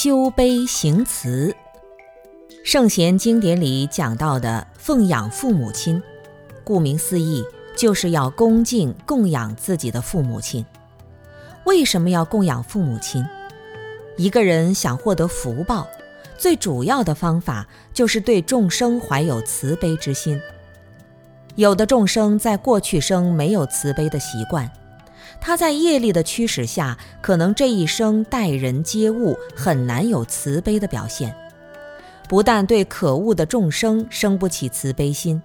修悲行慈，圣贤经典里讲到的奉养父母亲，顾名思义，就是要恭敬供养自己的父母亲。为什么要供养父母亲？一个人想获得福报，最主要的方法就是对众生怀有慈悲之心。有的众生在过去生没有慈悲的习惯。他在业力的驱使下，可能这一生待人接物很难有慈悲的表现，不但对可恶的众生生不起慈悲心，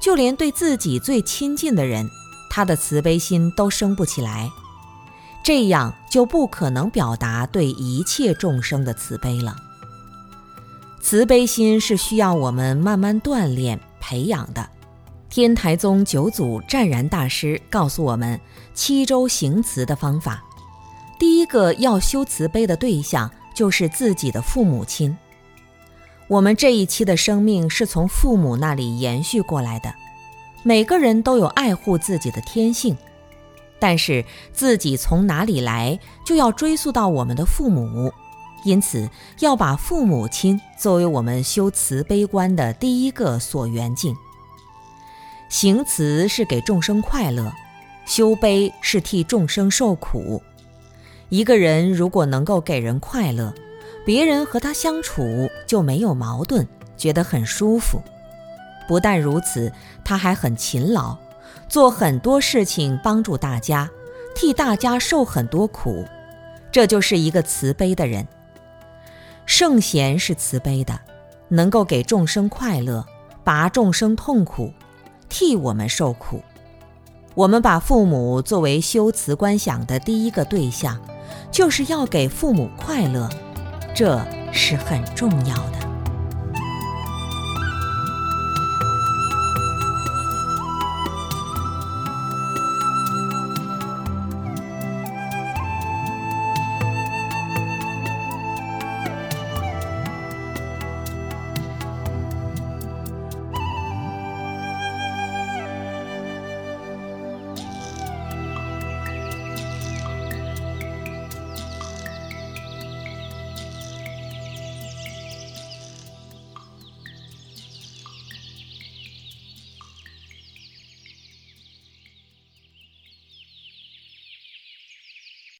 就连对自己最亲近的人，他的慈悲心都生不起来，这样就不可能表达对一切众生的慈悲了。慈悲心是需要我们慢慢锻炼培养的。天台宗九祖湛然大师告诉我们七周行慈的方法。第一个要修慈悲的对象就是自己的父母亲。我们这一期的生命是从父母那里延续过来的，每个人都有爱护自己的天性，但是自己从哪里来，就要追溯到我们的父母，因此要把父母亲作为我们修慈悲观的第一个所缘境。行慈是给众生快乐，修悲是替众生受苦。一个人如果能够给人快乐，别人和他相处就没有矛盾，觉得很舒服。不但如此，他还很勤劳，做很多事情帮助大家，替大家受很多苦。这就是一个慈悲的人。圣贤是慈悲的，能够给众生快乐，拔众生痛苦。替我们受苦，我们把父母作为修辞观想的第一个对象，就是要给父母快乐，这是很重要的。